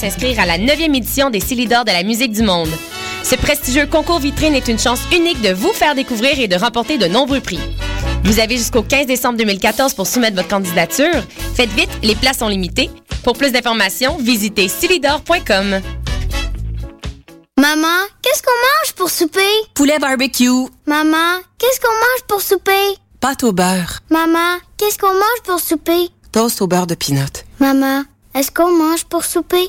s'inscrire à la 9e édition des Silidor de la musique du monde. Ce prestigieux concours vitrine est une chance unique de vous faire découvrir et de remporter de nombreux prix. Vous avez jusqu'au 15 décembre 2014 pour soumettre votre candidature. Faites vite, les places sont limitées. Pour plus d'informations, visitez silidor.com. Maman, qu'est-ce qu'on mange pour souper? Poulet barbecue. Maman, qu'est-ce qu'on mange pour souper? Pâte au beurre. Maman, qu'est-ce qu'on mange pour souper? Toast au beurre de pinot. Maman, est-ce qu'on mange pour souper?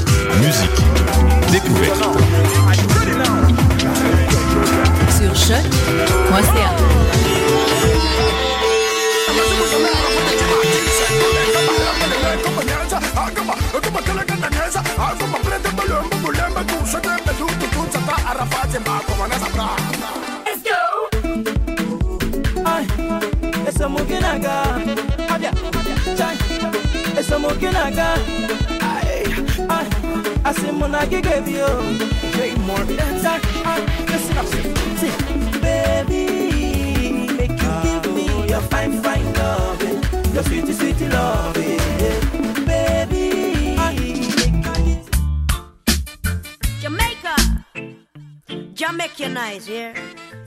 Musique. Découverte. Sur choc.ca. Let's go. Ay, Asimuna gigevio, Jay more chai. Ay, listen up, see, baby, make you give me your fine, fine loving, your sweet, sweet loving, baby. Jamaica, Jamaican nice, yeah.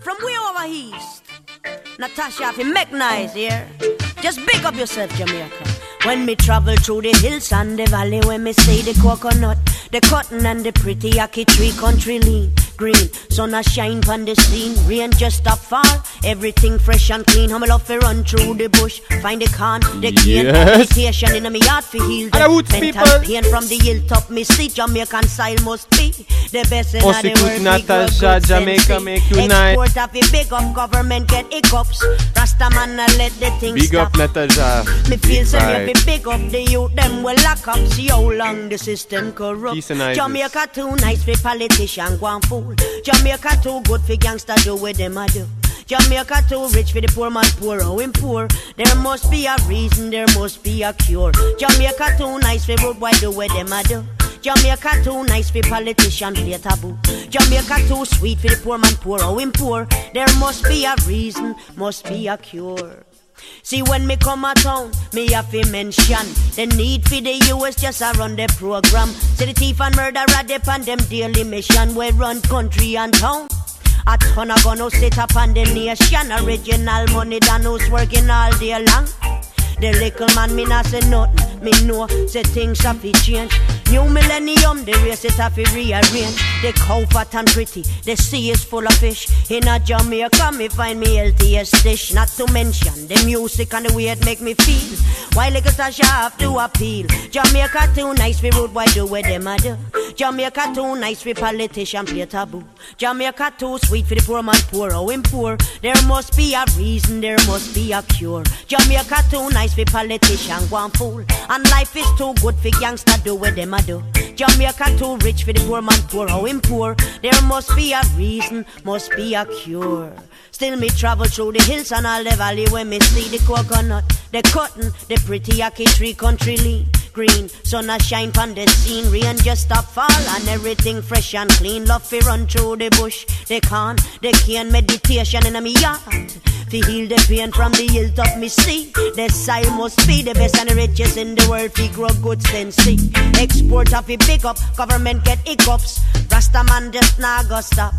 From way over east, Natasha, if you make nice, yeah. Just big up yourself, Jamaica. When me travel through the hills and the valley, when me see the coconut, the cotton and the pretty ackee tree, country lean, green, sun a shine pon the scene, rain just stop fall, everything fresh and clean. How me love to run through the bush, find the corn, the cane, Yes. meditation in me yard for heal the mental people. pain from the hilltop. Me see Jamaican style must be the best in the world. Natasha, Jamaica make you nice. Export of the big up government get hiccups. Rasta man a let the things Big stop. up Natasha. Me feel vibe. me big up the youth, them will lock up. See how long the system corrupt. Peace and Isis. Jamaica too nice for politician go and fool. Jamaica too good for gangster do what them a do. Jamaica too rich for the poor man poor, how him poor. There must be a reason, there must be a cure. Jamaica too nice for road boy do what them a do. Jamaica too nice for politician play taboo. Jamaica too sweet for the poor man poor, how him poor. There must be a reason, must be a cure. See when me come a town, me have to mention the need for the US just a run the program. See the thief and murderer dep on them daily mission. We run country and town. A ton of gonna sit up on the nation. Original money done who's working all day long. The little man me not say nothing. Me know say things have to change. New millennium, the race it have to rearrange. The cow fat and pretty, the sea is full of fish. In a Jamaica, me find me healthiest dish. Not to mention the music and the way it make me feel. Why little Tasha have to appeal? Jamaica too nice for road boy do what them a do. Jamaica too nice for politician play taboo. Jamaica too sweet for the poor man poor, oh him poor. There must be a reason, there must be a cure. Jamaica too nice for politician go and fool. And life is too good for gangster do what them a do. Jamaica too rich for the poor man poor, oh him poor. There must be a reason, must be a cure. Still me travel through the hills and all the valley when me see the coconut, the cotton, the pretty ackee tree country lean. Green, sun a shine pon the scene, rain just stop fall and everything fresh and clean. Love fi run through the bush, the corn, the cane, meditation in a me yard. Fi heal the pain from the hilltop me see. The soil must be the best and the richest in the world. Fi grow good sense. Export of fi pick up, government get hiccups. Rasta man just nah go stop.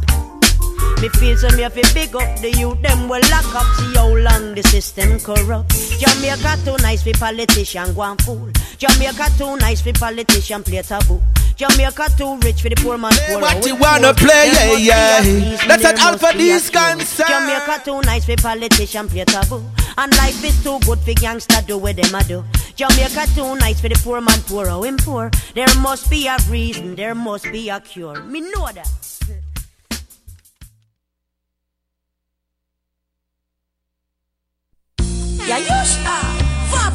Me feel so me to big up the youth, them will lock up. See how long the system corrupt. Jamaica too nice for politician go and fool. Jamaica too nice for politician play taboo. Jamaica too rich for the poor man poor. what How you wanna poor. play, There yeah, yeah. a reason, Let's there add Alpha must be a concern. Jamaica too nice for politician play taboo. And life is too good for gangster do what them a do. Jamaica too nice for the poor man poor. How him poor. There must be a reason, there must be a cure. Me know that. Yeah, you stop.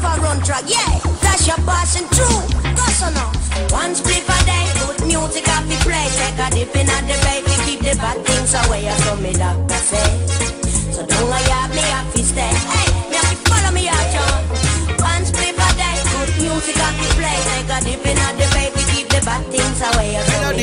Papa run track, yeah. That's your passing through. Go listen up. One split a day, good music off the play. Take a dip in at the baby, keep the bad things away. That's what me doctor say. So don't I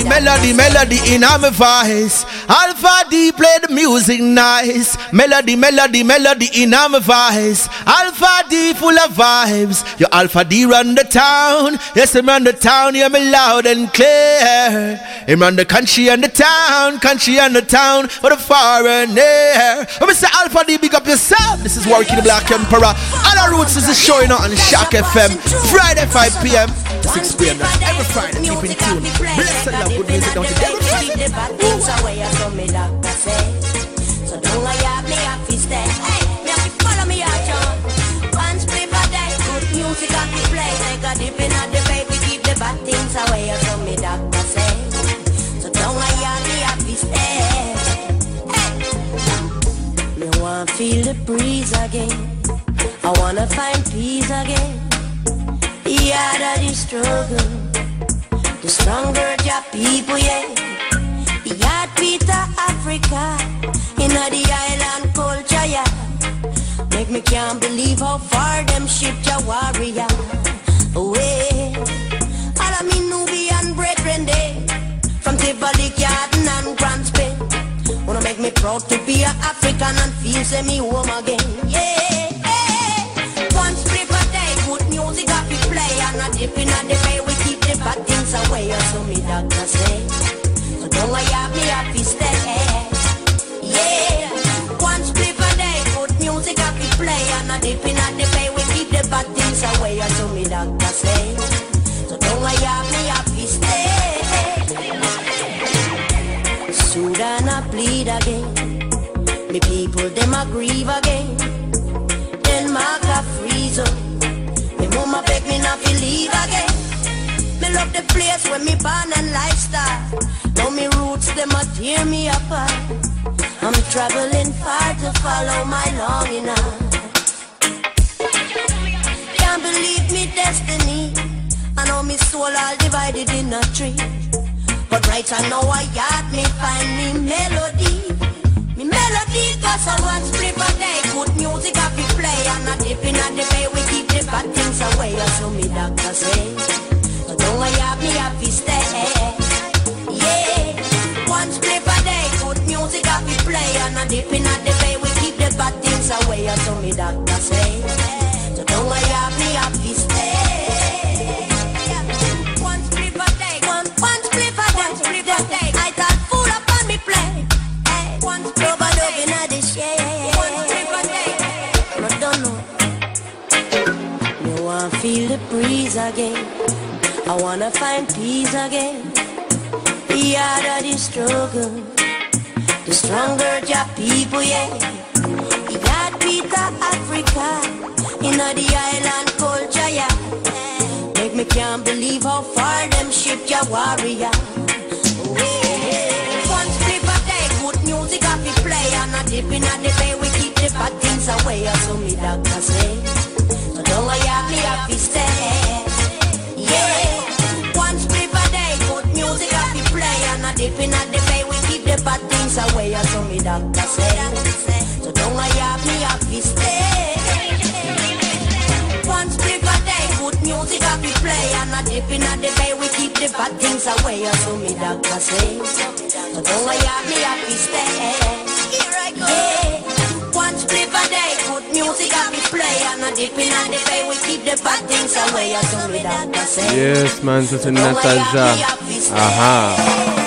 me Melody, melody, in my voice. Alpha D play the music nice. Melody, melody, melody in my voice. Alpha D full of vibes. Your Alpha D run the town. Yes, him run the town. Hear me loud and clear. Him run the country and the town. Country and the town for the foreigner. When we say Alpha D, big up yourself. This is Warwick the Black Emperor. All our roots is showing out on Shock FM. Friday 5 p.m. 6 p.m. That's every Friday. Keep in tune. Bless and love, good music, don't you dare. Keep So don't I have me happy stay. Yeah. Day Good music I play. And a dip in a the bay We keep the bad things away. So me doctor say breeze again. I wanna find peace again. The harder the struggle, the stronger your people, yeah. The heartbeat of Africa, inna the island culture, yeah. Make me can't believe how far them shipped your warrior. Strip a day, good music off we play And a dip in the bay, we keep the bad things away So me doctor say So don't I have me happy stay play And a dip in a the bay, we keep the bad things away So me doctor say. So don't I have me happy stay one strip a day, good music I be play And a dip in a the bay, we keep the bad things away So me doctor say. So don't I have me happy stay Here I go. Yeah. One strip a day, good music I be play And a dip in a the bay, we keep the bad things away So me doctor say Yes, man, ça c'est Nataja. Aha.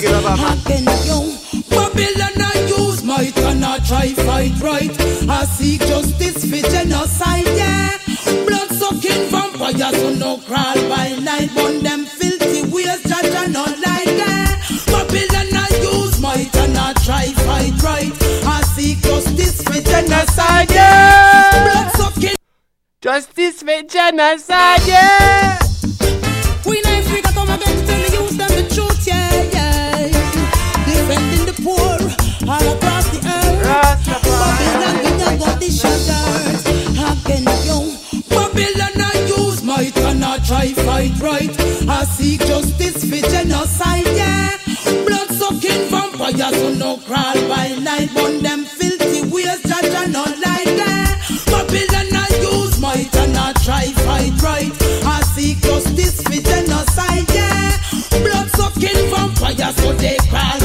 Sugar. Again, yo. Babylon, I use might and I try fight right. I seek justice for genocide, yeah. Blood sucking vampires who no crawl by night. Burn them filthy ways, judge and not like yeah. Babylon, I use might and I try fight right. I seek justice for genocide, yeah. Blood sucking. Justice for genocide, yeah. try fight right. I seek justice for genocide, yeah. Blood sucking vampires who no crawl by night, burn them filthy ways, judge and not like that. Babylon I use might and I try fight right. I seek justice for genocide, yeah. Blood sucking vampires who they crawl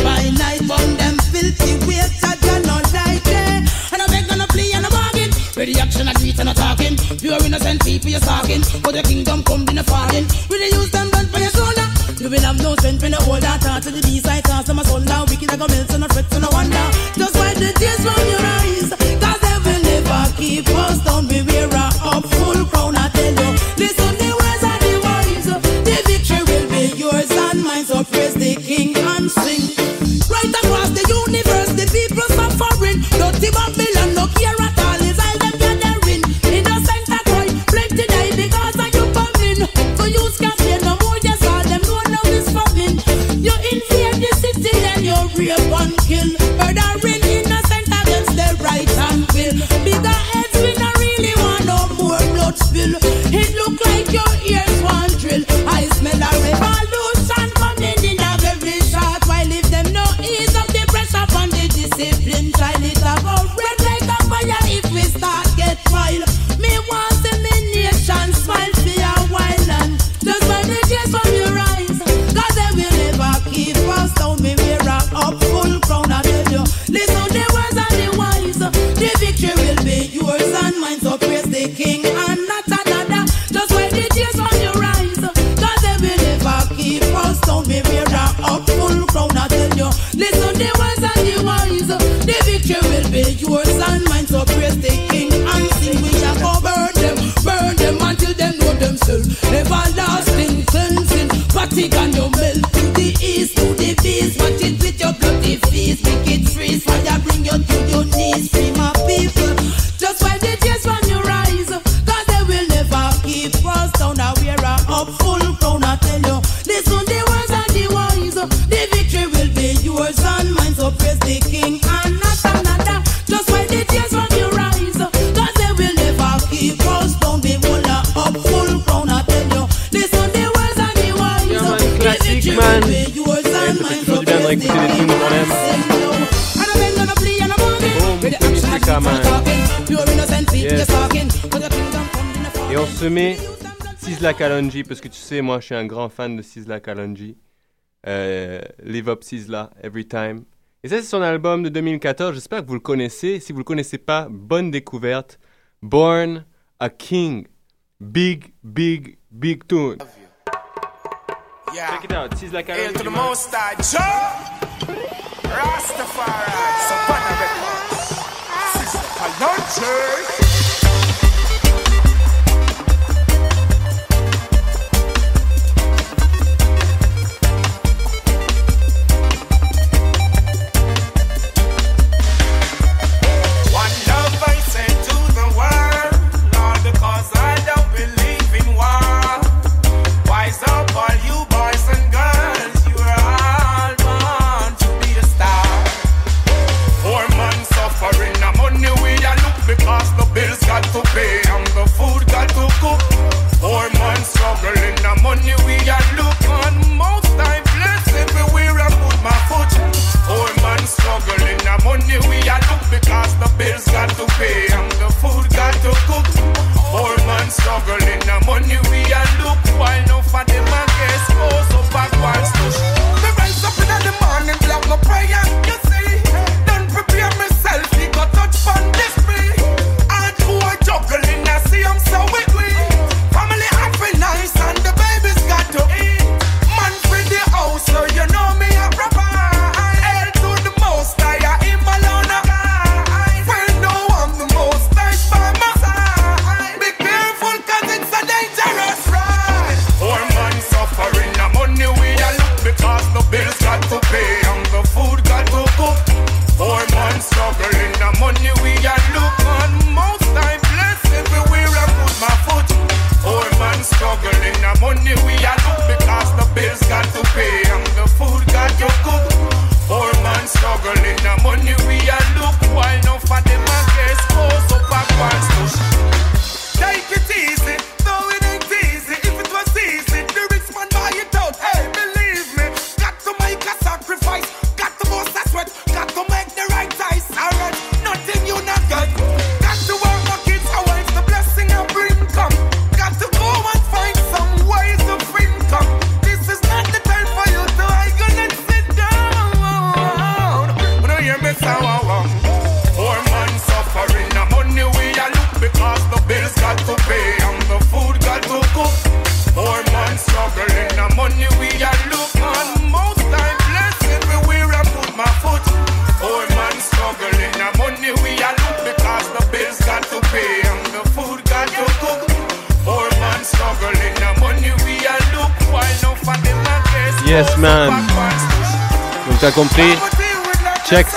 when people you're talking, but the kingdom come in a falling. Will you use them band for your shoulder? Ah. You will have no strength when I hold that heart to the beast I toss on my soul now. Wicked I a melt and a fret to no wonder. Just wipe the tears from your eyes, cause they will never keep us down. Beware semer Sizzla Kalonji, parce que tu sais, moi, je suis un grand fan de Sizzla Kalonji. Euh, Live Up Sizzla, Every Time. Et ça, c'est son album de 2014. J'espère que vous le connaissez. Si vous le connaissez pas, bonne découverte. Born a King. Big, big, big tune. Yeah. Check it out. Sizzla Kalonji. Hail to the most high. Rastafari. Savannah Records. Sizzla Kalonji.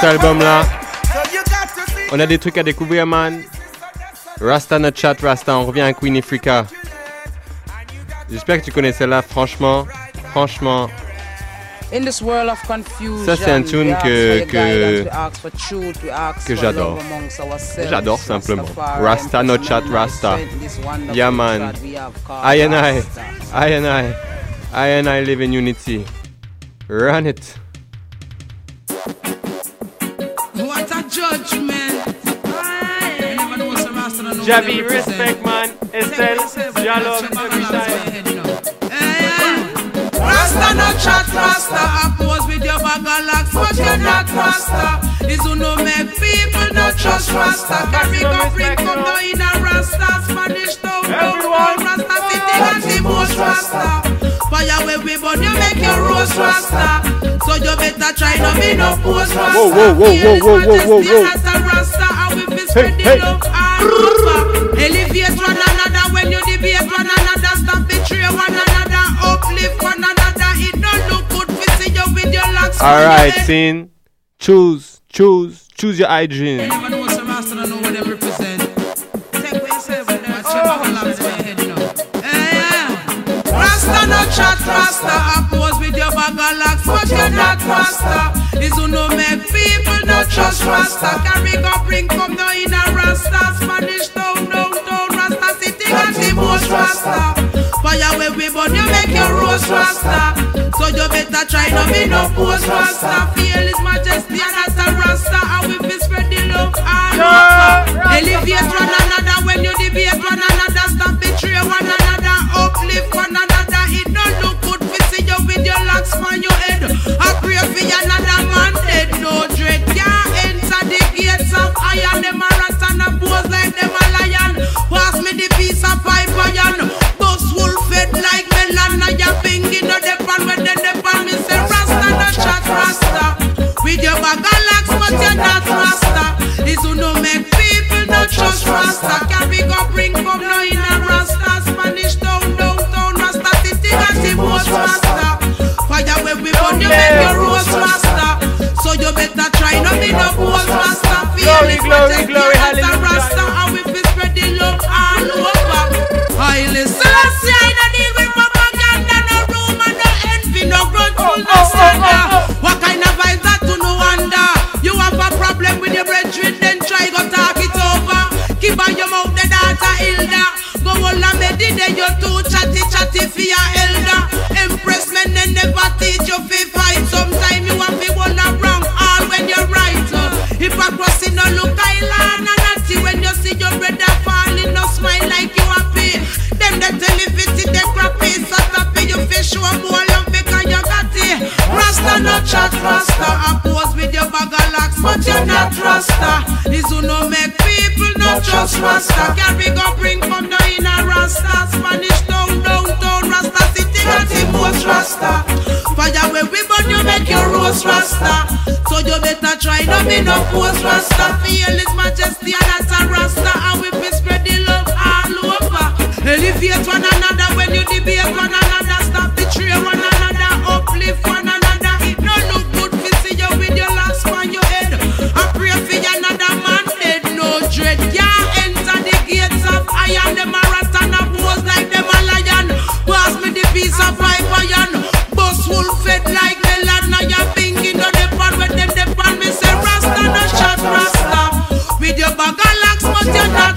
Cet album-là. On a des trucs à découvrir, man. Rasta notre chat, Rasta. On revient à Queen Africa. J'espère que tu connais celle-là, franchement. Franchement. In this world of confusion, Ça, c'est un tune que- que- que j'adore. J'adore simplement. Rasta, no chat, Rasta. Yeah, man. I and I. I and I, I and I live in unity. Run it. Javi, they respect, man. Estelle, Jalom, every time. Rasta no chat, Rasta oppose with your bag of locks, but you're not Rasta. Is who no make people no trust Rasta. Carry go bring come down in a Rasta, Spanish town, down Rasta city and the most Rasta. Fire where we burn, you make your roast Rasta. So you better try no me no post Rasta. Whoa, whoa, whoa, Feel whoa, His whoa, whoa, Majesty whoa. and as a Rasta, and we be spread the hey. love all over. Elevate one another when you debate one another. Stop betray one another. Uplift one another. It don't look good for see you with your locks. All right, sin. Choose, choose, choose your hygiene. Rasta no chat, Rasta with your bag of locks, but you're not Rasta. Is who no make people not trust Rasta. Carry go bring come down in a Rasta, Spanish town, downtown, Rasta city and the most Rasta. Fire where we burn, you make your roast Rasta. So you better try no me no post Rasta. Feel His Majesty and as a Rasta, and we be spread the love all over. Elevate one another when you debate one another. Stop betray one another. Uplift one another. Your locks on your head. I pray for another man dead. No dread. Can't enter the gates of iron. Them a rat and a pose like them a lion. Pass me the piece of pipe iron. Bus wolf fed like melon. Now you pingy no depend when they depend. Me say Rasta no chat Rasta. With your bag of locks but you're not Rasta. Is who no make people no trust Rasta. Carry go bring come no in a Rasta. Glory, glory, glory, hallelujah. Rasta. Highly Celestia in Rasta. Carry go bring from the inner Rasta. Spanish town, downtown, Rasta city got the most Rasta. Fire where we burn you make your roast Rasta. So you better try no me no post Rasta. Feel His Majesty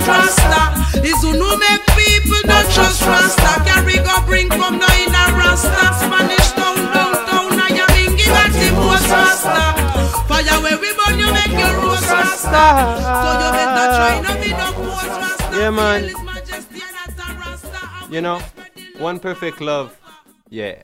Rasta. Is who no make people no trust Rasta. Carry go bring from no in Rasta. Spanish town downtown. Now you bingy got the most Rasta. Fire where we burn you make your roast Rasta. So you better try no me no post Rasta. Yeah, man. Feel His Majesty and as a Rasta. You know, one perfect love. Yeah.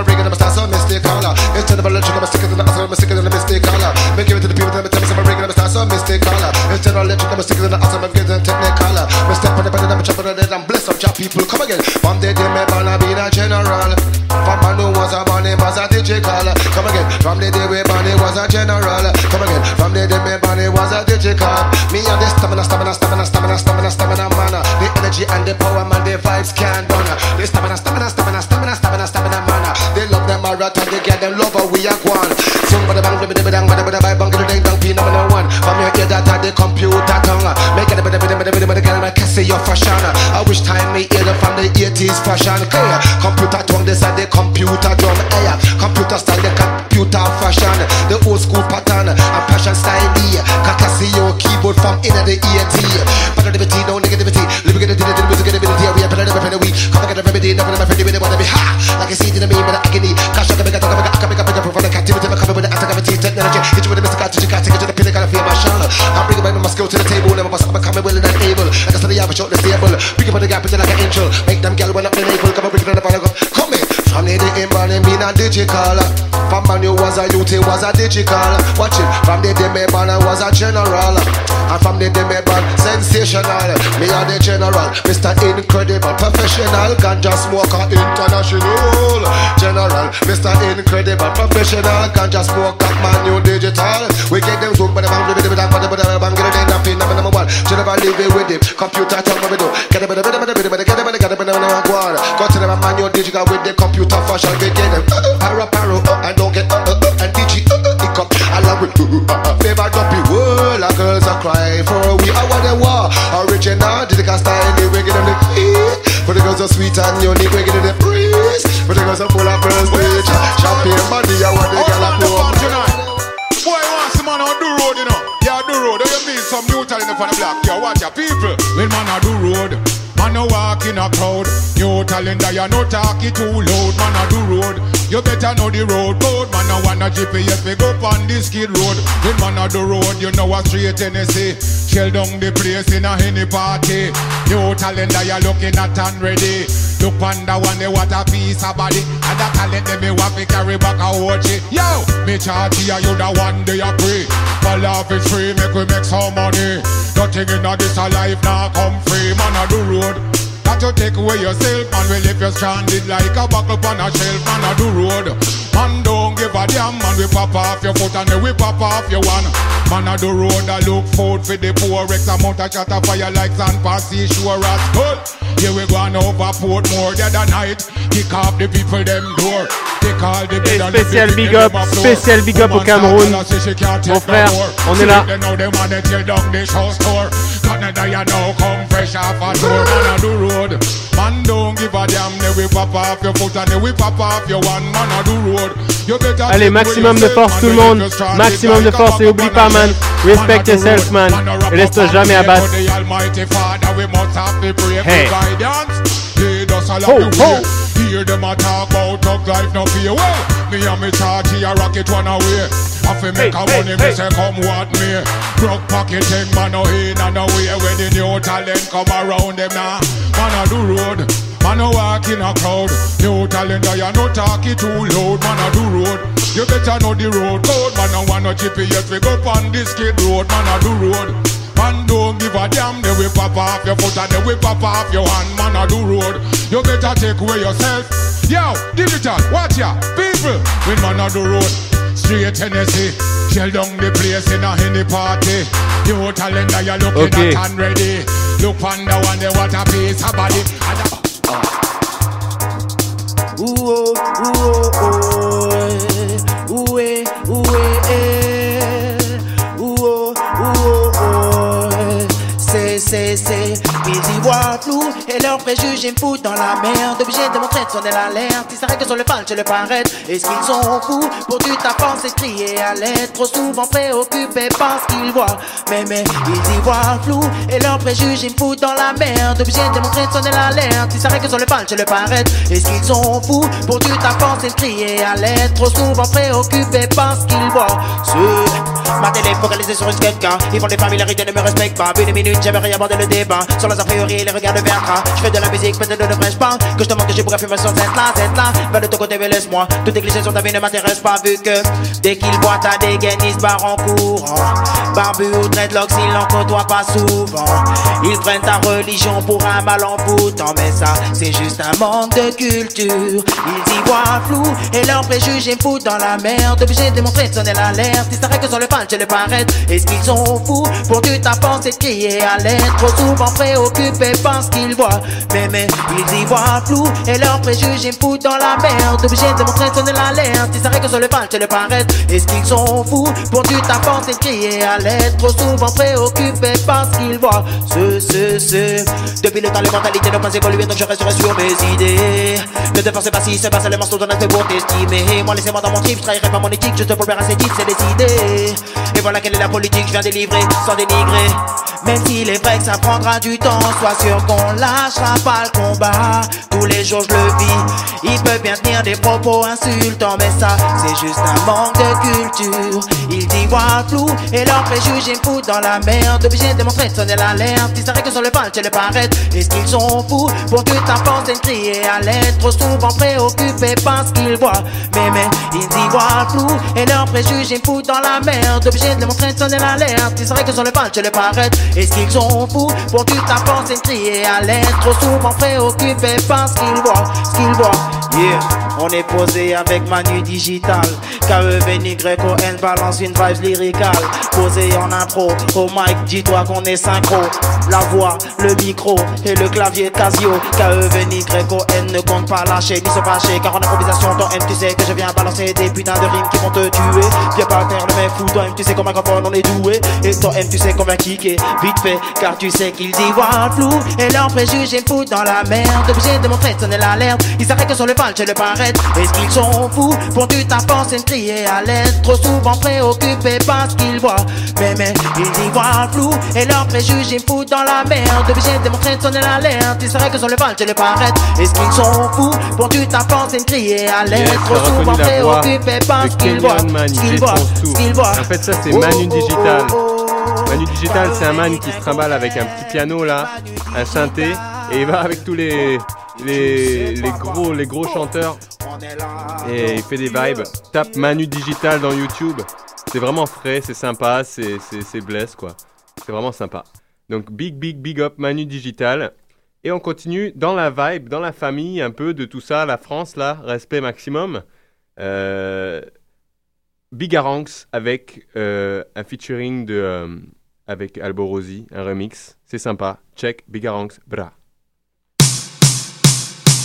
people. Come again. From the day me born, I been a general. From man who was a man, he was a digital. Come again. From the day we born, he was a general. Come again. From the day me born, he was a digital. Me and the stamina, stamina, stamina, stamina, stamina, stamina, man. The energy and the power, man, the vibes can't done. The stamina, stamina, stamina, stamina, stamina, stamina, man. They love them a rat and they get them love, we are one. Sung bada bang, bada bang, bada bang, bang, bang, bang, pin number one. From your ear that the computer tongue. Make it a bada bada bada bada bada, get my Cassie your fashion. I wish time me hear from the 80s fashion. Clear. Computer tongue, this are the computer drum. Eh, hey, computer style, the computer fashion. The old school pattern and passion style. Casio keyboard from in the 80s. Positivity, no negativity. Living in the dinner, music in the ability. We are better than a week. Come and get a remedy, never my friend, wanna be ha. Like a seed in the me, but I can. Cash, I can make a talk, I can make a from the captivity. I'm coming with the activity, technology. Hit you with the mystical, you, take it to the pinnacle, feel my shine. I'm bringing my skill to the table, never must, I'm becoming willing and able. Like I said, I have a short, the stable. Pick up the gap, it's like an angel. Make them gal when up in April, come and bring it on the. Come in. From the day in me not digital. From man you was a youth, he was a digital. Watch it, from the demi man I was a general. And from the demi man, sensational. Me and the general, Mr. Incredible, professional, ganja smoker, international. General, Mr. Incredible, professional, ganja smoker, man you digital. We get them zoom, but I'm gonna be the bang, but I'm gonna be the pin number one. General, leave it with him. Computer, tell me we do. Get a bit of a bit of a bit of a get a bit of a bit of a go on. Go to them, man you digital with the computer fashion. We get them. Arrow, arrow, and don't get, uh, uh, uh, and digi, uh, uh, hiccup. Along with, uh, uh, uh, favor, dumpy, world, and girls are crying for we are what they were. Original, digital style, they get them the heat. For the girls are sweet and unique, get them the breeze. For the girls are full of pearls, bitch. Champagne body, I want the girl up Boy, want some man on the road, you know. Yeah, do road. Do you mean some new talent on the block? Yeah, watch your people. When man on the road, man a walk in a crowd. New talent, you no talk it too loud. Man on the road, you better know the road code. Man a wanna GPS, we go on the skid road. When man on the road, you know a straight Tennessee. Shell down the place in a any party. New talent, you looking at and ready. Look on the one, they what a piece of body. And that talent, they me want to carry back a watch it. Yo, me charge you, you the one day I pray. My love is free, make we make some money. Nothing in a this a life now come free, man on the road. Got to take away yourself, man. We leave you stranded like a buckle on a shelf, man on the road. Man, don't give a damn, man. We pop off your foot and then we pop off your one. Man on the road, I look food for the poor. X amount of chatter fire like sand past seashore as good. Here we going over Portmore the other night. Kick off the people them door. Spécial big up, spécial big up au Cameroun. Mon frère, on est là. Allez, maximum de force tout le monde, maximum de force et oublie pas man, respect yourself man, et laisse-toi jamais abattre. Hey. Lead us along Ho, the ho. way. Hear them a talk about thug life, no fear. Well, me and me charge a rocket one away. I fi make Hey, a money, hey. me say come what me. Broke pocket thing, man, no in and no way. When the new talent come around them now, man on the road. Man a walk in a crowd. New talent, I no talk it too loud. Man a do road. You better know the road code. Man a want no GPS. We go on this kid road. Man a do road. Man don't give a damn. Then we pop off your foot and then we pop off your hand. Man a do road. You better take away yourself. Yo, digital, watch ya, people. When man a do road. Straight Tennessee. Shell down the place in a any party. New talent, you're looking Okay. at and ready. Look on the one, they what a piece of body. And a- Ooh, oh, ooh, oh. Et leurs préjugés me foutent dans la merde. Obligé de montrer de sonner l'alerte. Ils s'arrêtent sur le fan, je le paraître. Est-ce qu'ils sont fous? Pour du tapant, c'est crier à l'aide. Trop souvent préoccupés par ce qu'ils voient. Mais, mais, ils y voient flou et leurs préjugés me foutent dans la merde. Obligé de montrer de sonner l'alerte. Ils s'arrêtent sur le fan, je le paraître. Est-ce qu'ils sont fous? Pour du tapant, c'est crier à l'aide. Trop souvent préoccupés par ce qu'ils voient. C'est ma télé focalisée sur une quelqu'un. Ils font des familiarités, ne me respectent pas. Vu les minutes, rien abordé le débat. Sur leurs a priori, les regards de verra. Je fais de la musique, peut-être ne devrais-je pas? Que je te montre que j'ai pour sur cette là, cette là. Va de ton côté, mais laisse-moi. Toutes tes clichés sur ta vie ne m'intéressent pas, vu que dès qu'il voit ta dégaine, il se barre en courant. Barbu ou dreadlocks, il n'en côtoie pas souvent. Ils prennent ta religion pour un mal en boutant, mais ça, c'est juste un manque de culture. Ils y voient flou et leurs préjugés me foutent dans la merde. Obligé de démontrer de sonner l'alerte. Ils s'arrêtent que sur le fan, je le paraître. Est-ce qu'ils sont fous? Pour tu t'avances et de crier à l'aide? Trop souvent préoccupés par ce qu'ils voient. Mais, mais, ils y voient flou et leurs préjugés me foutent dans la merde. Obligé de démontrer de sonner l'alerte. Ils s'arrêtent que sur le fan, je le paraître. Est-ce qu'ils sont fous pour tu t'avances et crier à l'aide? Trop souvent préoccupés par ce qu'ils voient. Ce, ce, ce. Depuis le temps, les mentalités n'ont pas évolué, donc je resterai sur mes idées. Ne te forcez pas si c'est pas seulement ce qu'on a fait pour t'estimer. Moi, laissez-moi dans mon trip, je trahirai pas mon éthique, juste pour plaire à ces types, c'est décidé. Et voilà quelle est la politique, je viens délivrer sans dénigrer. Même s'il est vrai que ça prendra du temps, sois sûr qu'on lâchera pas le combat. Tous les jours je le vis, il peut bien tenir des propos insultants, mais ça c'est juste un manque de culture. Ils y voient flou et leurs préjugés me foutent dans la merde. Obligé de démontrer de sonner l'alerte, ils s'arrêtent que sur le pal, tu le paraître. Est-ce qu'ils sont fous pour que ta pensée de crier à l'aide? Trop souvent préoccupés par ce qu'ils voient. Mais, mais, ils y voient flou et leurs préjugés me foutent dans la merde. Obligé de démontrer de sonner l'alerte, ils s'arrêtent que sur le pal, tu le paraître. Est-ce qu'ils sont fous pour que ta pensée crier à l'aide? Trop souvent préoccupés par ce qu'ils voient, ce qu'ils voient. Yeah, on est posé avec Manu Digital. K-E-V-N-Y-O-N balance une vibe lyricale. Posé en impro, au mic, dis-toi qu'on est synchro. La voix, le micro et le clavier Casio. K-E-V-N-Y-O-N ne compte pas lâcher ni se fâcher. Car en improvisation, toi M, tu sais que je viens balancer des putains de rimes qui vont te tuer. Viens pas faire le mec fou, toi M, tu sais un microphone on est doué. Et toi M, tu sais comme un kické, vite fait. Car tu sais qu'ils y voient flou. Et préjugés me foutent dans la merde. Obligé de montrer sonner l'alerte. Ils s'arrêtent que sur le pal, je le paraître. Est-ce qu'ils sont fous? Pour tu ta pensée de crier à l'aide? Trop souvent préoccupés par ce qu'ils voient. Mais, mais, ils y voient flou. Et leurs préjugés me foutent dans la merde. Obligé de montrer sonner l'alerte. Ils s'arrêtent que sur le pal, je le paraître. Est-ce qu'ils sont fous? Pour tu ta pensée de crier à l'aide? Yes, Trop souvent préoccupés par ce qu'ils voient. Ce qu'ils il voient. Ce qu'ils voient. En fait, ça, c'est Manu Digital. Manu Digital, c'est un man qui se trimballe avec un petit piano là, un synthé, et il va avec tous les, les, les gros, les gros chanteurs et il fait des vibes. Tape Manu Digital dans YouTube. C'est vraiment frais, c'est sympa, c'est, c'est, c'est blesse quoi. C'est vraiment sympa. Donc big, big, big up Manu Digital. Et on continue dans la vibe, dans la famille un peu de tout ça, la France là, respect maximum. Euh, Bigaranx avec euh, un featuring de, euh, avec Alborosi, un remix. C'est sympa. Check Bigaranx, bra.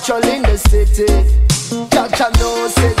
patrol in the city. Chacha know say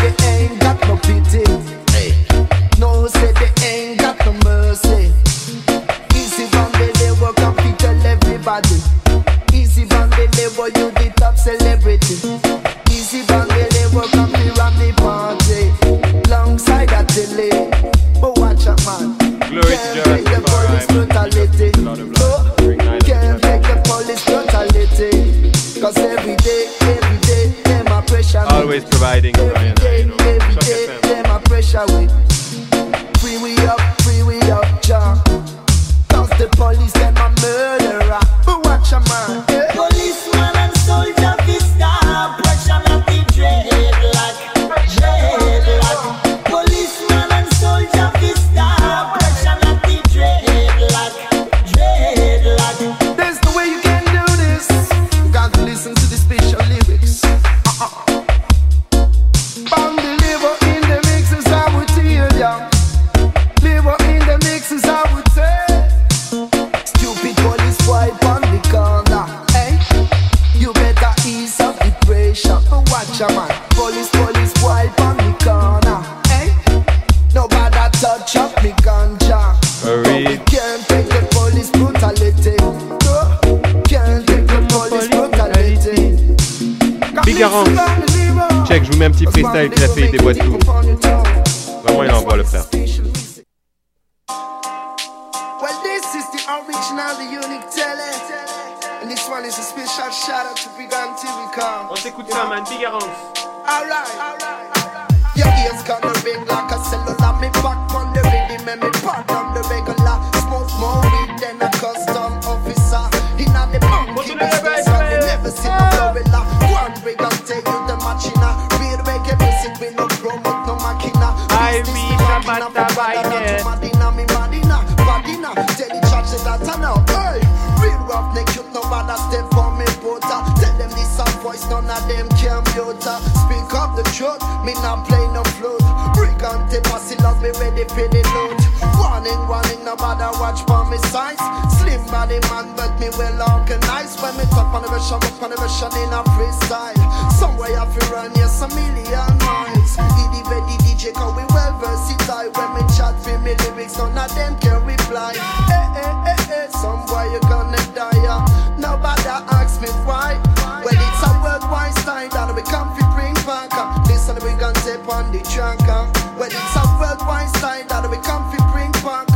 me top on the version, up on the version in a freestyle. Somewhere I feel run, yes, a million miles. Edie Betty DJ, cause we well versatile. When me chat for me lyrics, none of them can reply. Eh, eh, eh, eh, some boy you gonna die. yeah. Nobody ask me why. Well, it's a worldwide style that we come fi bring back. Listen, we gon' tip on the uh. Well, it's a worldwide style that we come fi bring back.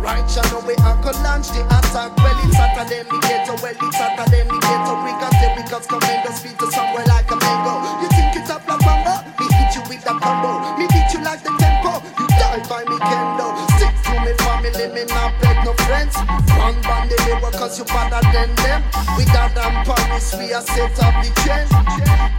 Right, know we are gonna launch the attack. Well, it's than the ghetto. Well, it's hotter the because commando speed to somewhere like a mango. You think it's up like mambo? Me hit you with a combo. Me beat you like the tempo. You die by me kendo. Stick to me family, me not beg no friends. One band they work cause you better than them. We got them Paris, we are set up the trend.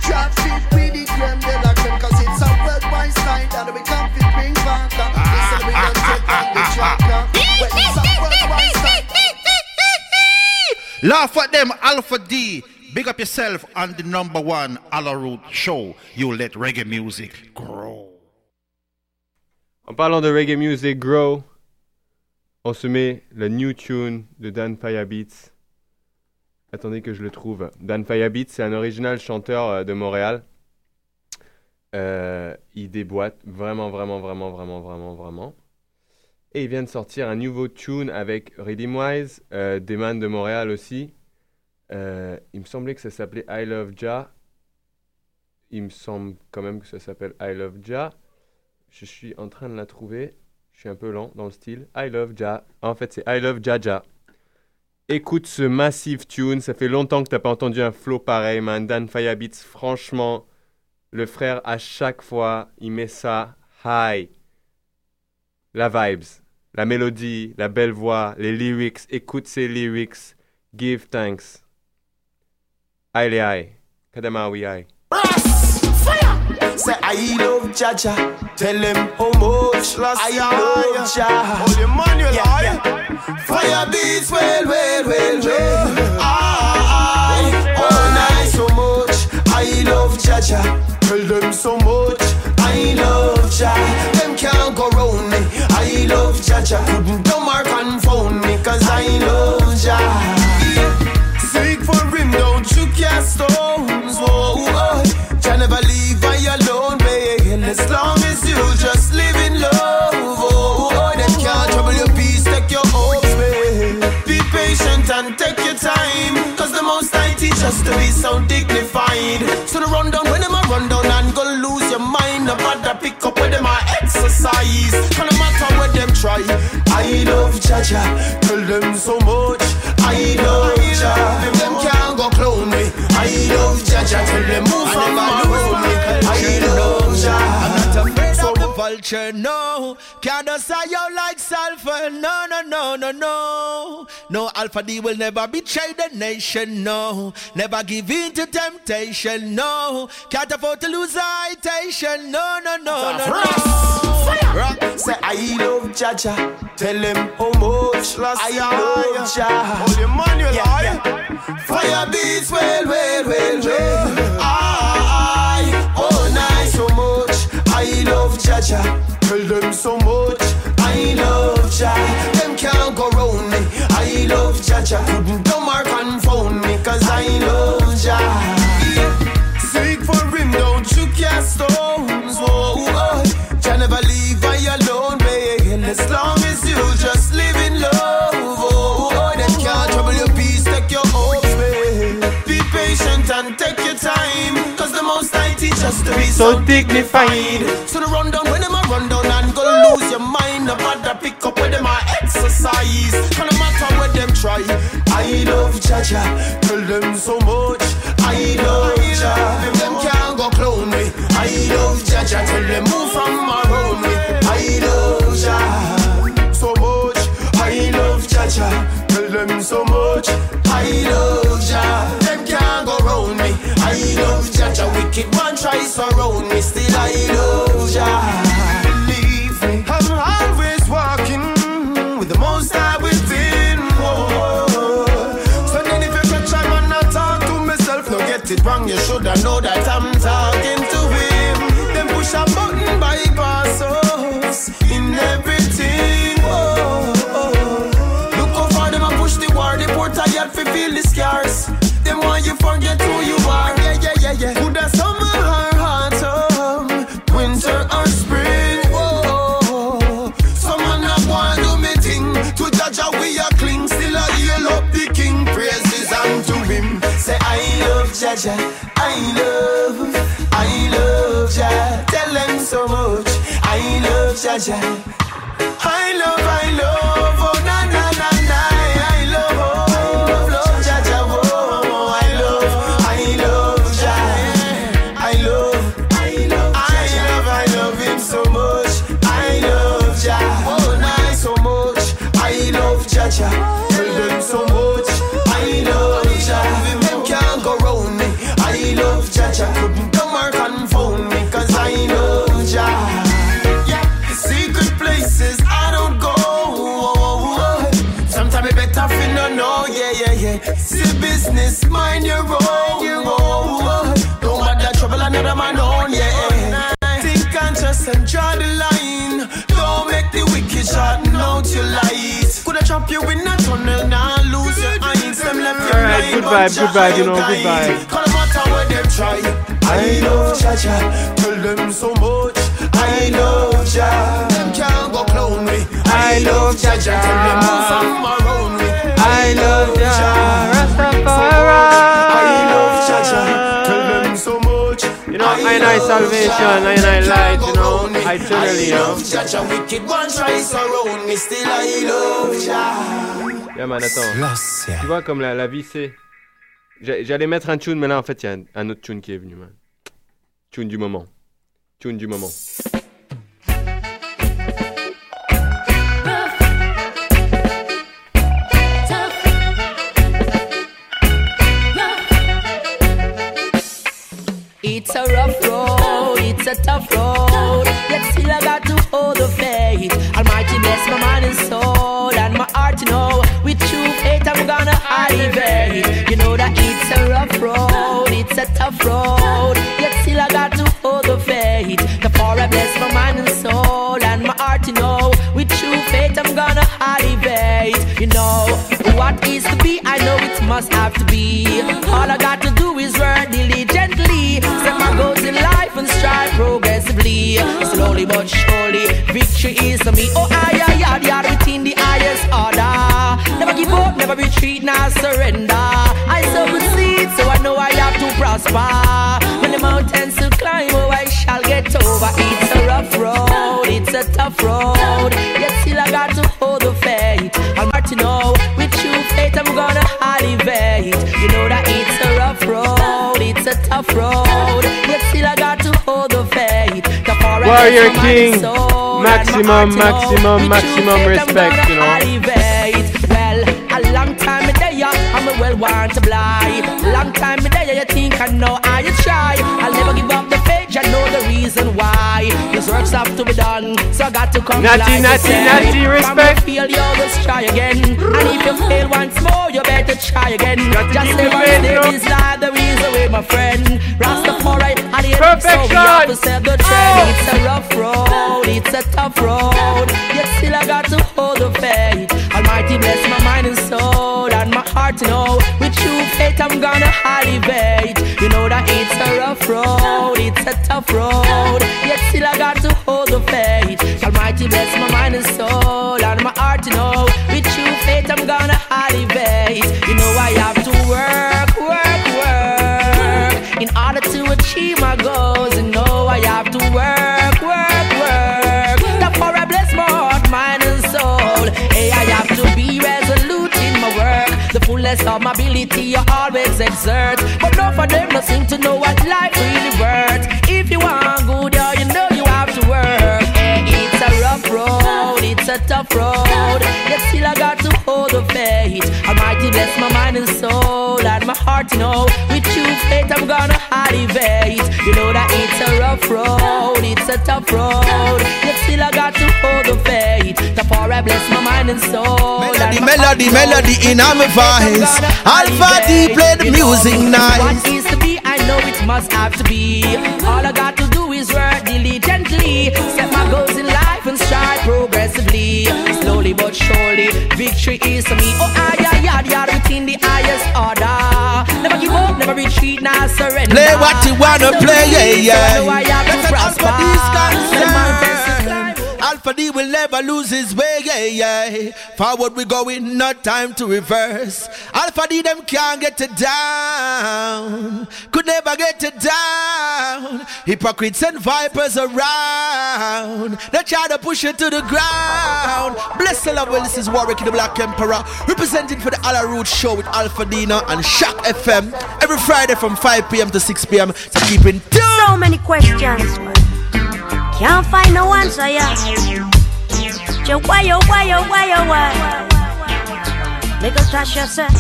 Traffic with the creme de la cause it's a worldwide style that we come to bring back. Listen, we gon' take on the track. Well, it's a worldwide style. Laugh at them, Alpha D. Big up yourself on the number one Alla Root show. You let reggae music grow. En parlant de reggae music, Grow, on se met le new tune de Dan Firebeats. Attendez que je le trouve. Dan Firebeats, c'est un original chanteur euh, de Montréal. Euh, il déboîte vraiment, vraiment, vraiment, vraiment, vraiment, vraiment. Et il vient de sortir un nouveau tune avec Rhythmwise, euh, des man de Montréal aussi. Euh, il me semblait que ça s'appelait I Love Ja. Il me semble quand même que ça s'appelle I Love Ja. Je suis en train de la trouver. Je suis un peu lent dans le style. I Love Ja. En fait, c'est I Love Jaja. Écoute ce massive tune. Ça fait longtemps que t'as pas entendu un flow pareil, man. Dan Firebeats, franchement, le frère, à chaque fois, il met ça high. La vibes, la mélodie, la belle voix, les lyrics. Écoute ces lyrics. Give thanks. Aïe les aïe. Kadamawi aïe. Say I love Jaja. Tell him how much I love Jaja. Holy Manuel, yeah, yeah. Fire beats well, well, well, well. I, oh, nice so much. I love Jaja. Tell them so much. I love Jaja. Them can't go round me. I love Jaja. Couldn't dumb or confound me. Cause I love I to be so dignified. So the rundown, when them a run down and go lose your mind. No bother pick up with them a exercise. Can no matter what them try. I love Jaja, tell them so much. I love Jaja, them can't go clone me. I love Jaja, tell them move from my room. Vulture, no. Can't say you like sulfur, no, no, no, no, no. No, Alpha D will never betray the nation, no. Never give in to temptation, no. Can't afford to lose citation, no, no, no, no, no. Rock. Say I love Jaja. Tell him how much I love Jaja. Holy Manuel, yeah, yeah. Fire beats well, well, well, well. I love Jaja. Tell them so much. I love Jaja. Them can't go round me. I love Jaja. Couldn't dumb or confound me. Cause I love Jaja. Seek for him, don't you cast stones. Whoa, oh. Jah never leave I alone, babe. As long as you just just to be So dignified. So the rundown when them a run down and go lose your mind. No bother pick up when them a exercise. Can no matter what them try. I love Jaja, tell them so much. I love Jaja, them can't go clone me. I love Jaja, tell them move from around Jaja, wicked one tries to surround me. Still I love Jaja. Believe me, I'm always walking with the most I within. Whoa. So then if you catch a man, I talk to myself. No get it wrong, you shoulda know that I'm talking to him. Then push a button bypass us in everything. Look how far them a push the war. The poor tired feel the scars. Jaja. I love. I love Jah. Tell them so much. I love Jaja. I See business, mind your own. Don't bother trouble another man own. Yeah. Think conscious and draw the line. Don't make the wicked shot out your light. Coulda chop you in a tunnel, now lose your eyes. Them left you Alright, good vibe, good vibe, you know, your good vibe. Call no matter what them try. I love Jaja, tell them so much. I love Jah, them can't go clone me. I love Jaja, tell them move from around me. I love Jah, Rastafari. I love Jaja, tell them so much. You know, I I salvation, I I light, you know, I know. love Jaja, wicked one tries around me. Still I love Jah. Yeah, man, attends. Tu vois, comme la, la vie, c'est. J'a- J'allais mettre un tune, mais là, en fait, il y a un, un autre tune qui est venu, man. Tune du moment. Tune du moment. It's a rough road, it's a tough road. Yet still I got to hold the faith. Almighty bless my mind and soul and my heart to know. With true faith I'm gonna elevate. You know that it's a rough road, it's a tough road. Yet still I got to hold the faith. Therefore I bless my mind and soul and my heart to know. With true faith I'm gonna elevate. You know what is to be, I know it must have to be. All I got to do is work diligently. Strive progressively. Slowly but surely, victory is for me. Oh, I, I, I, I, within the highest order. Never give up, never retreat, nor surrender. I sow seeds, so I know I have to prosper. When the mountains to climb, oh, I shall get over. It's a rough road, it's a tough road. Yet still I got to hold the faith. To know, with true faith I'm gonna elevate. You know that it's a rough road, it's a tough road. Yet still I Warrior King, soul and my maximum, heart to know. maximum, maximum I'm respect, you know. Well, a long time me there, I'm well want to blind. Long time me there, you think I know I you try. I'll never give up the faith, I know the reason why. This work's have to be done, so I got to come Natty, natty, natty, respect. fail, you always try again. And if you fail once more, you better try again. Just it one faith, is like the reason way, my friend. Rastafari, the end, so we have to set the trend. Oh. It's a rough road, it's a tough road. Yet still I got to hold the faith. Almighty bless my mind and soul and my heart to know. With true faith I'm gonna elevate. You know that it's a rough road, it's a tough road. Yet still I got to hold the faith. Almighty bless my mind and soul and my heart to know. With true faith I'm gonna elevate. You know I my ability, you always exert. But none of them no seem to know what life really worth. If you want good, yeah, you know you have to work. It's a rough road, it's a tough road. Yet still I got to hold the faith. Almighty bless my mind and soul and my heart, you know. With true faith, I'm gonna elevate. You know that it's a rough road, it's a tough road. Yet still I got to hold the faith. Therefore I bless my mind and soul. Melody, and melody, melody in my voice. Alpha D play the music nice. What is to be, I know it must have to be. All I got to do is work diligently. Set my goals in life and strive progressively. Slowly but surely, victory is to me. Oh, I, I, I, within the highest order. Never give up, never retreat, now surrender. Play what you wanna play, yeah, yeah. so I know I have to prosper. D's Let the mountains concerned. Alpha D will never lose his way, yeah, yeah. Forward we going, no time to reverse. Alpha D them can't get it down, could never get it down. Hypocrites and vipers around, they try to push it to the ground. Bless the love, well, this is Warwick the Black Emperor, representing for the Alla Root Show with Alpha Dina and CHOQ FM every Friday from 5 p.m. to 6 p.m. So keep in tune. So many questions, can't find no answer, yeah. Joe, why, oh, why, oh, why, oh, why? Little Tasha said,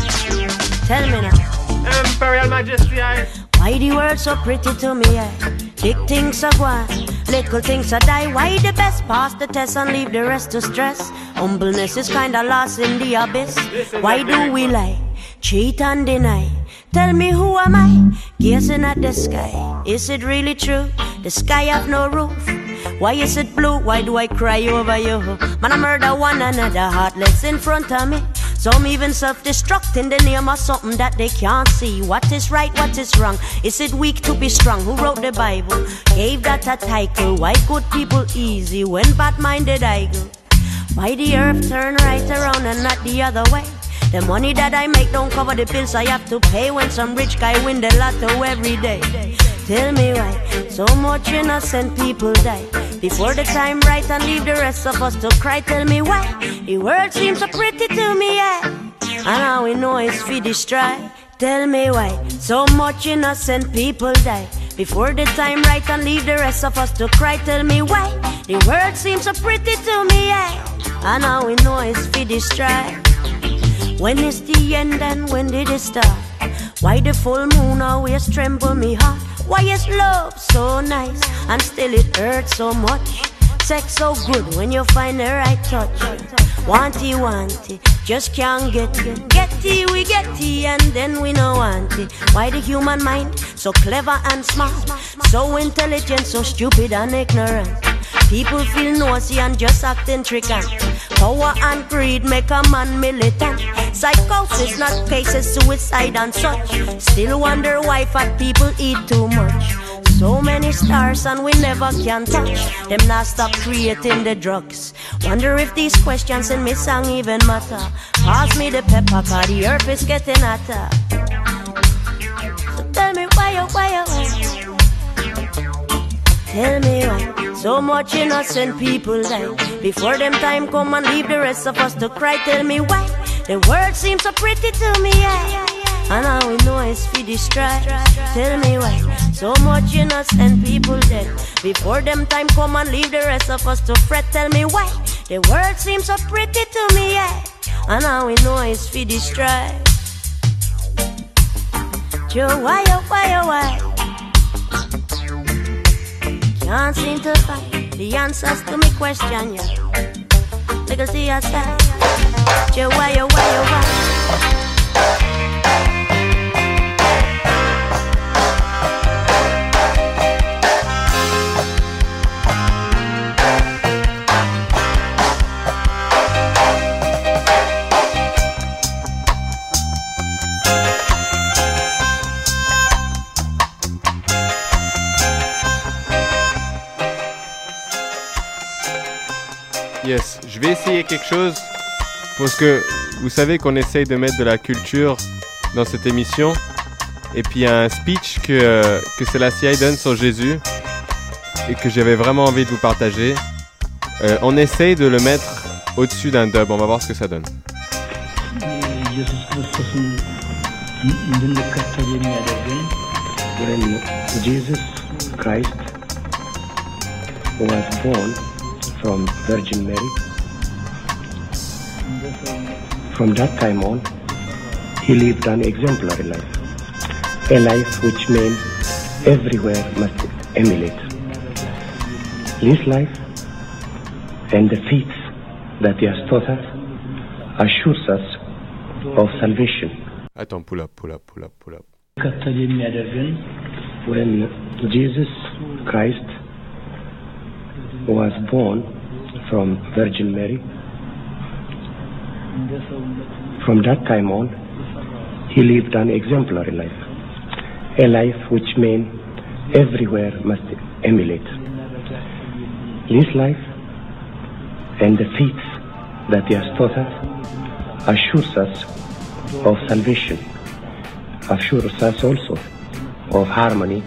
tell me now. Imperial Majesty, I. Why the world so pretty to me, eh? Big things are gone, little things are die. Why the best pass the test and leave the rest to stress? Humbleness is kinda lost in the abyss. Why do we lie, cheat and deny? Tell me who am I? Gazing at the sky. Is it really true? The sky have no roof. Why is it blue? Why do I cry over you? Man, I murder one another heartless in front of me. Some even self-destruct in the name of something that they can't see. What is right? What is wrong? Is it weak to be strong? Who wrote the Bible? Gave that a title. Why good people easy when bad-minded I go? Why the earth turn right around and not the other way? The money that I make don't cover the bills I have to pay when some rich guy win the lotto every day. Tell me why so much innocent people die before the time right and leave the rest of us to cry. Tell me why the world seems so pretty to me, yeah. And now we know it's for destroy. Tell me why so much innocent people die before the time right and leave the rest of us to cry. Tell me why the world seems so pretty to me, yeah. And now we know it's for destroy. When is the end and when did it start? Why the full moon always tremble me heart? Why is love so nice and still it hurts so much? Sex so good when you find the right touch. Wanty, wanty, just can't get it. Get it, we get it, and then we no want it. Why the human mind so clever and smart, so intelligent, so stupid and ignorant? People feel nosy and just acting trickant. Power and greed make a man militant. Psychosis, not cases, suicide and such. Still wonder why fat people eat too much. So many stars and we never can touch. Them not stop creating the drugs. Wonder if these questions in me song even matter. Pass me the pepper, cause the earth is getting hotter. So tell me why, oh, why, oh, why. Tell me why so much innocent people die before them time come and leave the rest of us to cry. Tell me why the world seems so pretty to me, yeah. And now we know it's for destroy. Tell me why so much innocent people dead before them time come and leave the rest of us to fret. Tell me why the world seems so pretty to me, yeah. And now we know it's for destroy. Joe, why, oh, why, oh, why? Can't seem to find the answers to me question, yeah. See I said, Joe, why, oh, why, oh, why? Essayer quelque chose parce que vous savez qu'on essaye de mettre de la culture dans cette émission. Et puis il y a un speech que, que Selassie donne sur Jésus et que j'avais vraiment envie de vous partager. Euh, on essaye de le mettre au-dessus d'un dub. On va voir ce que ça donne. Jesus Christ was born from Virgin Mary. From that time on, he lived an exemplary life, a life which men everywhere must emulate. This life and the faith that he has taught us assures us of salvation. Attends, pull up, pull up, pull up, pull up. When Jesus Christ was born from Virgin Mary, from that time on, he lived an exemplary life, a life which men everywhere must emulate. This life and the feats that he has taught us assures us of salvation, assures us also of harmony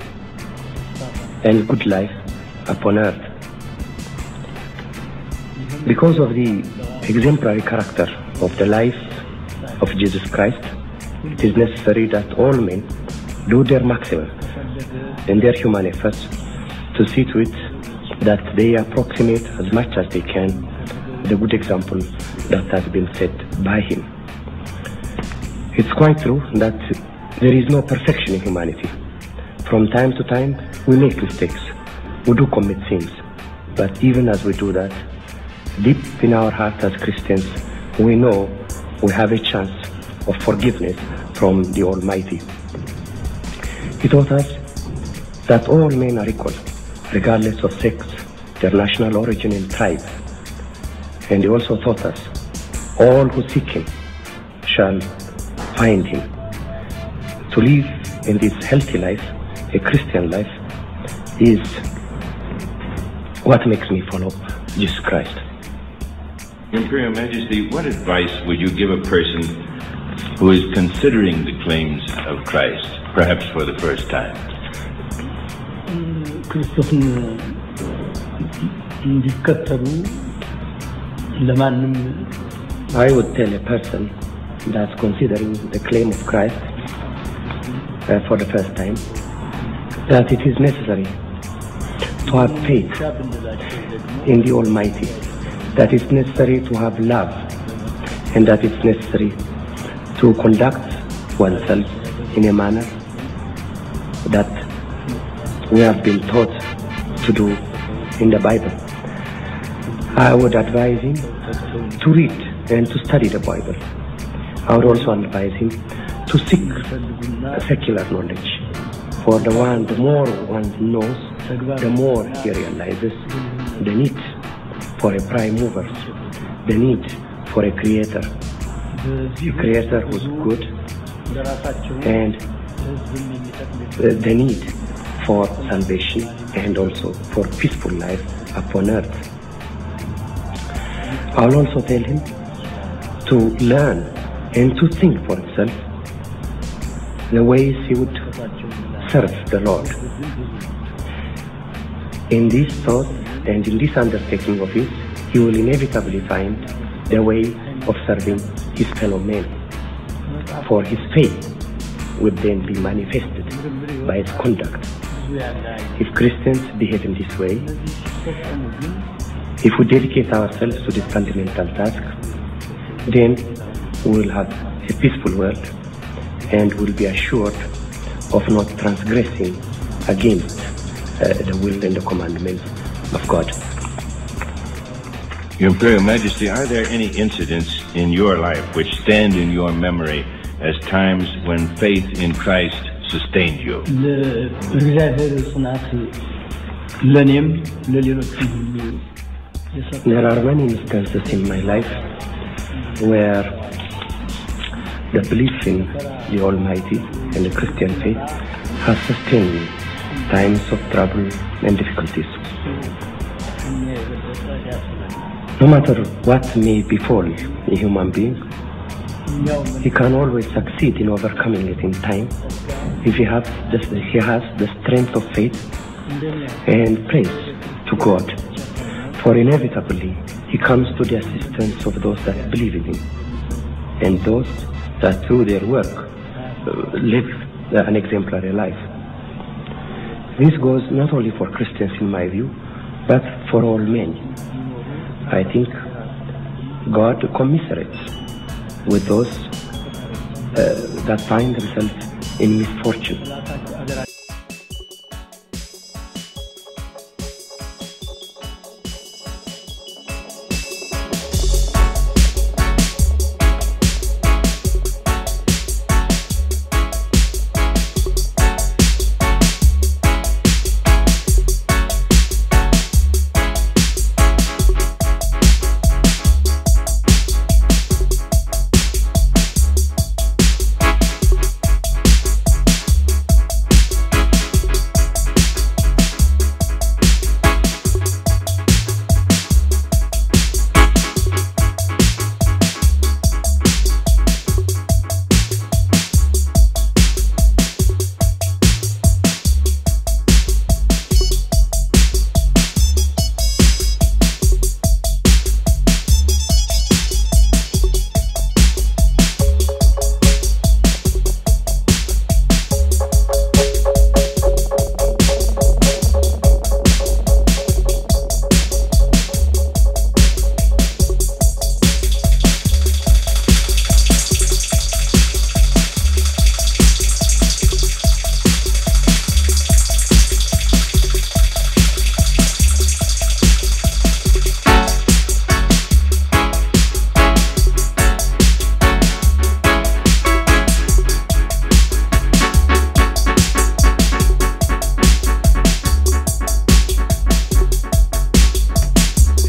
and good life upon earth. Because of the exemplary character of the life of Jesus Christ, it is necessary that all men do their maximum in their human efforts to see to it that they approximate as much as they can the good example that has been set by him. It's quite true that there is no perfection in humanity. From time to time, we make mistakes. We do commit sins. But even as we do that, deep in our heart as Christians, we know we have a chance of forgiveness from the Almighty. He taught us that all men are equal, regardless of sex, their national origin and tribe. And he also taught us all who seek him shall find him. To live in this healthy life, a Christian life, is what makes me follow Jesus Christ. Your Imperial Majesty, what advice would you give a person who is considering the claims of Christ, perhaps for the first time? ክርስቶስን እንዲከተሉ ለማንም I would tell a person that's considering the claim of Christ uh, for the first time that it is necessary to have faith in the Almighty, that it's necessary to have love, and that it's necessary to conduct oneself in a manner that we have been taught to do in the Bible. I would advise him to read and to study the Bible. I would also advise him to seek secular knowledge. For the one, the more one knows, the more he realizes the need for a prime mover, the need for a creator, a creator who's good, and uh, the need for salvation and also for peaceful life upon earth. I'll also tell him to learn and to think for himself the ways he would serve the Lord. In these thought and in this undertaking of his, he will inevitably find the way of serving his fellow men. For his faith would then be manifested by his conduct. If Christians behave in this way, if we dedicate ourselves to this fundamental task, then we will have a peaceful world and will be assured of not transgressing against uh, the will and the commandments of God. Your Imperial Majesty, are there any incidents in your life which stand in your memory as times when faith in Christ sustained you? There are many instances in my life where the belief in the Almighty and the Christian faith has sustained me times of trouble and difficulties. No matter what may befall a human being, he can always succeed in overcoming it in time if he has the, he has the strength of faith and praise to God. For inevitably, he comes to the assistance of those that believe in him and those that through their work uh, live an exemplary life. This goes not only for Christians, in my view, but for all men. I think God commiserates with those uh, that find themselves in misfortune.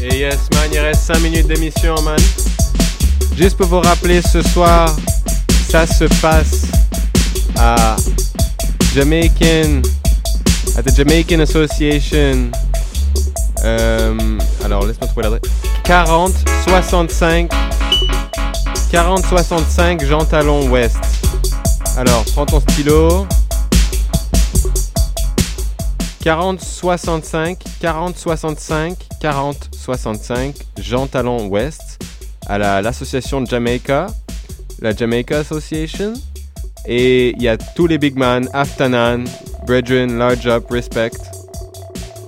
Et yes, man, il reste 5 minutes d'émission, man. Juste pour vous rappeler, ce soir, ça se passe à Jamaican, at the Jamaican Association. Euh, alors, laisse-moi trouver l'adresse. 40 65 40 65 Jean Talon Ouest. Alors, prends ton stylo. 40 65 40 65 40 65 Jean Talon Ouest à la- l'association Jamaica, la Jamaica Association. Et il y a tous les big man, Aftanan, Brethren, Large Up, Respect,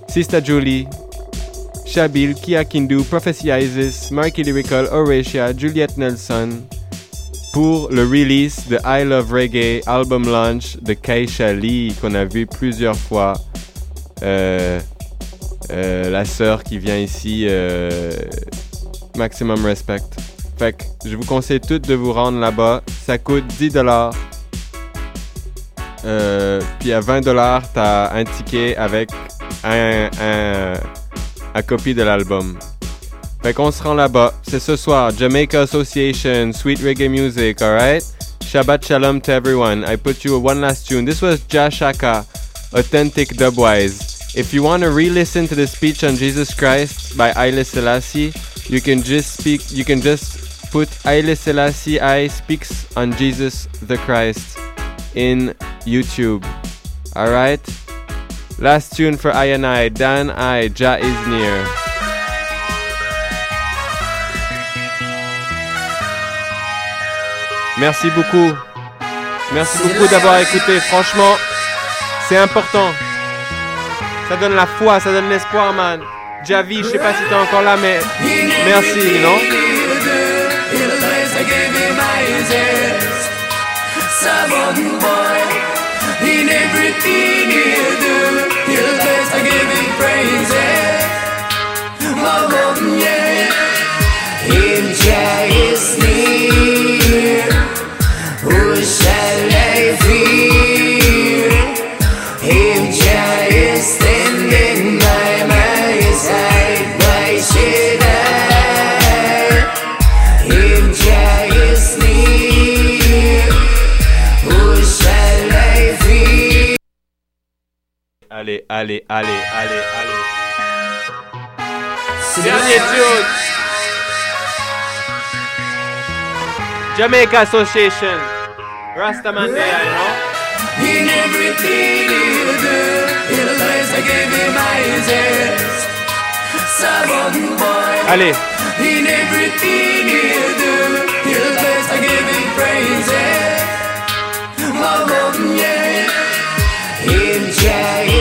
Sista Julie, Shabil, Kia Kindu, Prophecy Isis, Marky Lyrical, Horatia, Juliette Nelson pour le release de I Love Reggae album launch de Keisha Lee qu'on a vu plusieurs fois. Euh, euh, la sœur qui vient ici, euh, maximum respect. Fait que je vous conseille toutes de vous rendre là-bas. Ça coûte 10 dollars. Puis à 20 dollars, t'as un ticket avec un, un, copie de l'album. Fait qu'on se rend là-bas. C'est ce soir. Jamaica Association, Sweet Reggae Music, alright? Shabbat Shalom to everyone. I put you one last tune. This was Jashaka, Authentic Dubwise. If you want to re-listen to the speech on Jesus Christ by Haile Selassie, you can just speak. You can just put Haile Selassie I speaks on Jesus the Christ in YouTube. All right. Last tune for I and I. Dan I. Ja is near. Merci beaucoup. Merci beaucoup d'avoir écouté. Franchement, c'est important. Ça donne la foi, ça donne l'espoir, man. Javi, je sais pas si t'es encore là, mais merci, non? allez, allez, allez, allez. Dernier tune. Jamaica Association. Rastaman there, you know? In everything you do, in the lies I gave you my ears. Southern boy. Allez. In everything you do, in the lies I gave you praises. My yeah. In jail.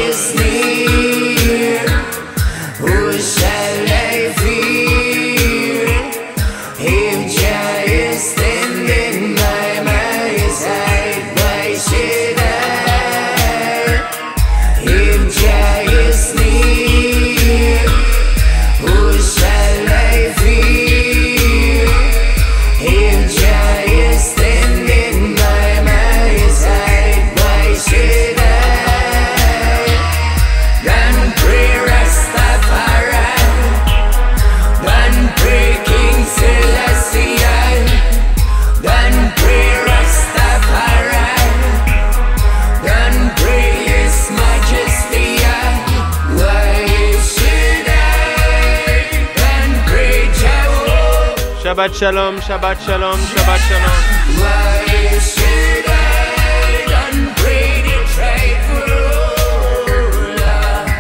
Shabbat shalom, Shabbat shalom, Shabbat shalom.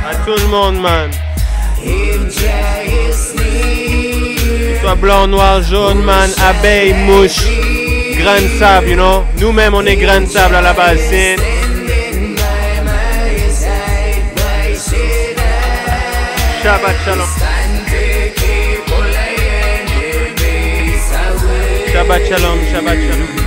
À tout le monde, man. Near, Soit blanc, noir, jaune, man, abeille, mouche, grain de sable, you know. Nous-mêmes, on est grain de sable à la base. C'est in Shabbat shalom, Shabbat shalom.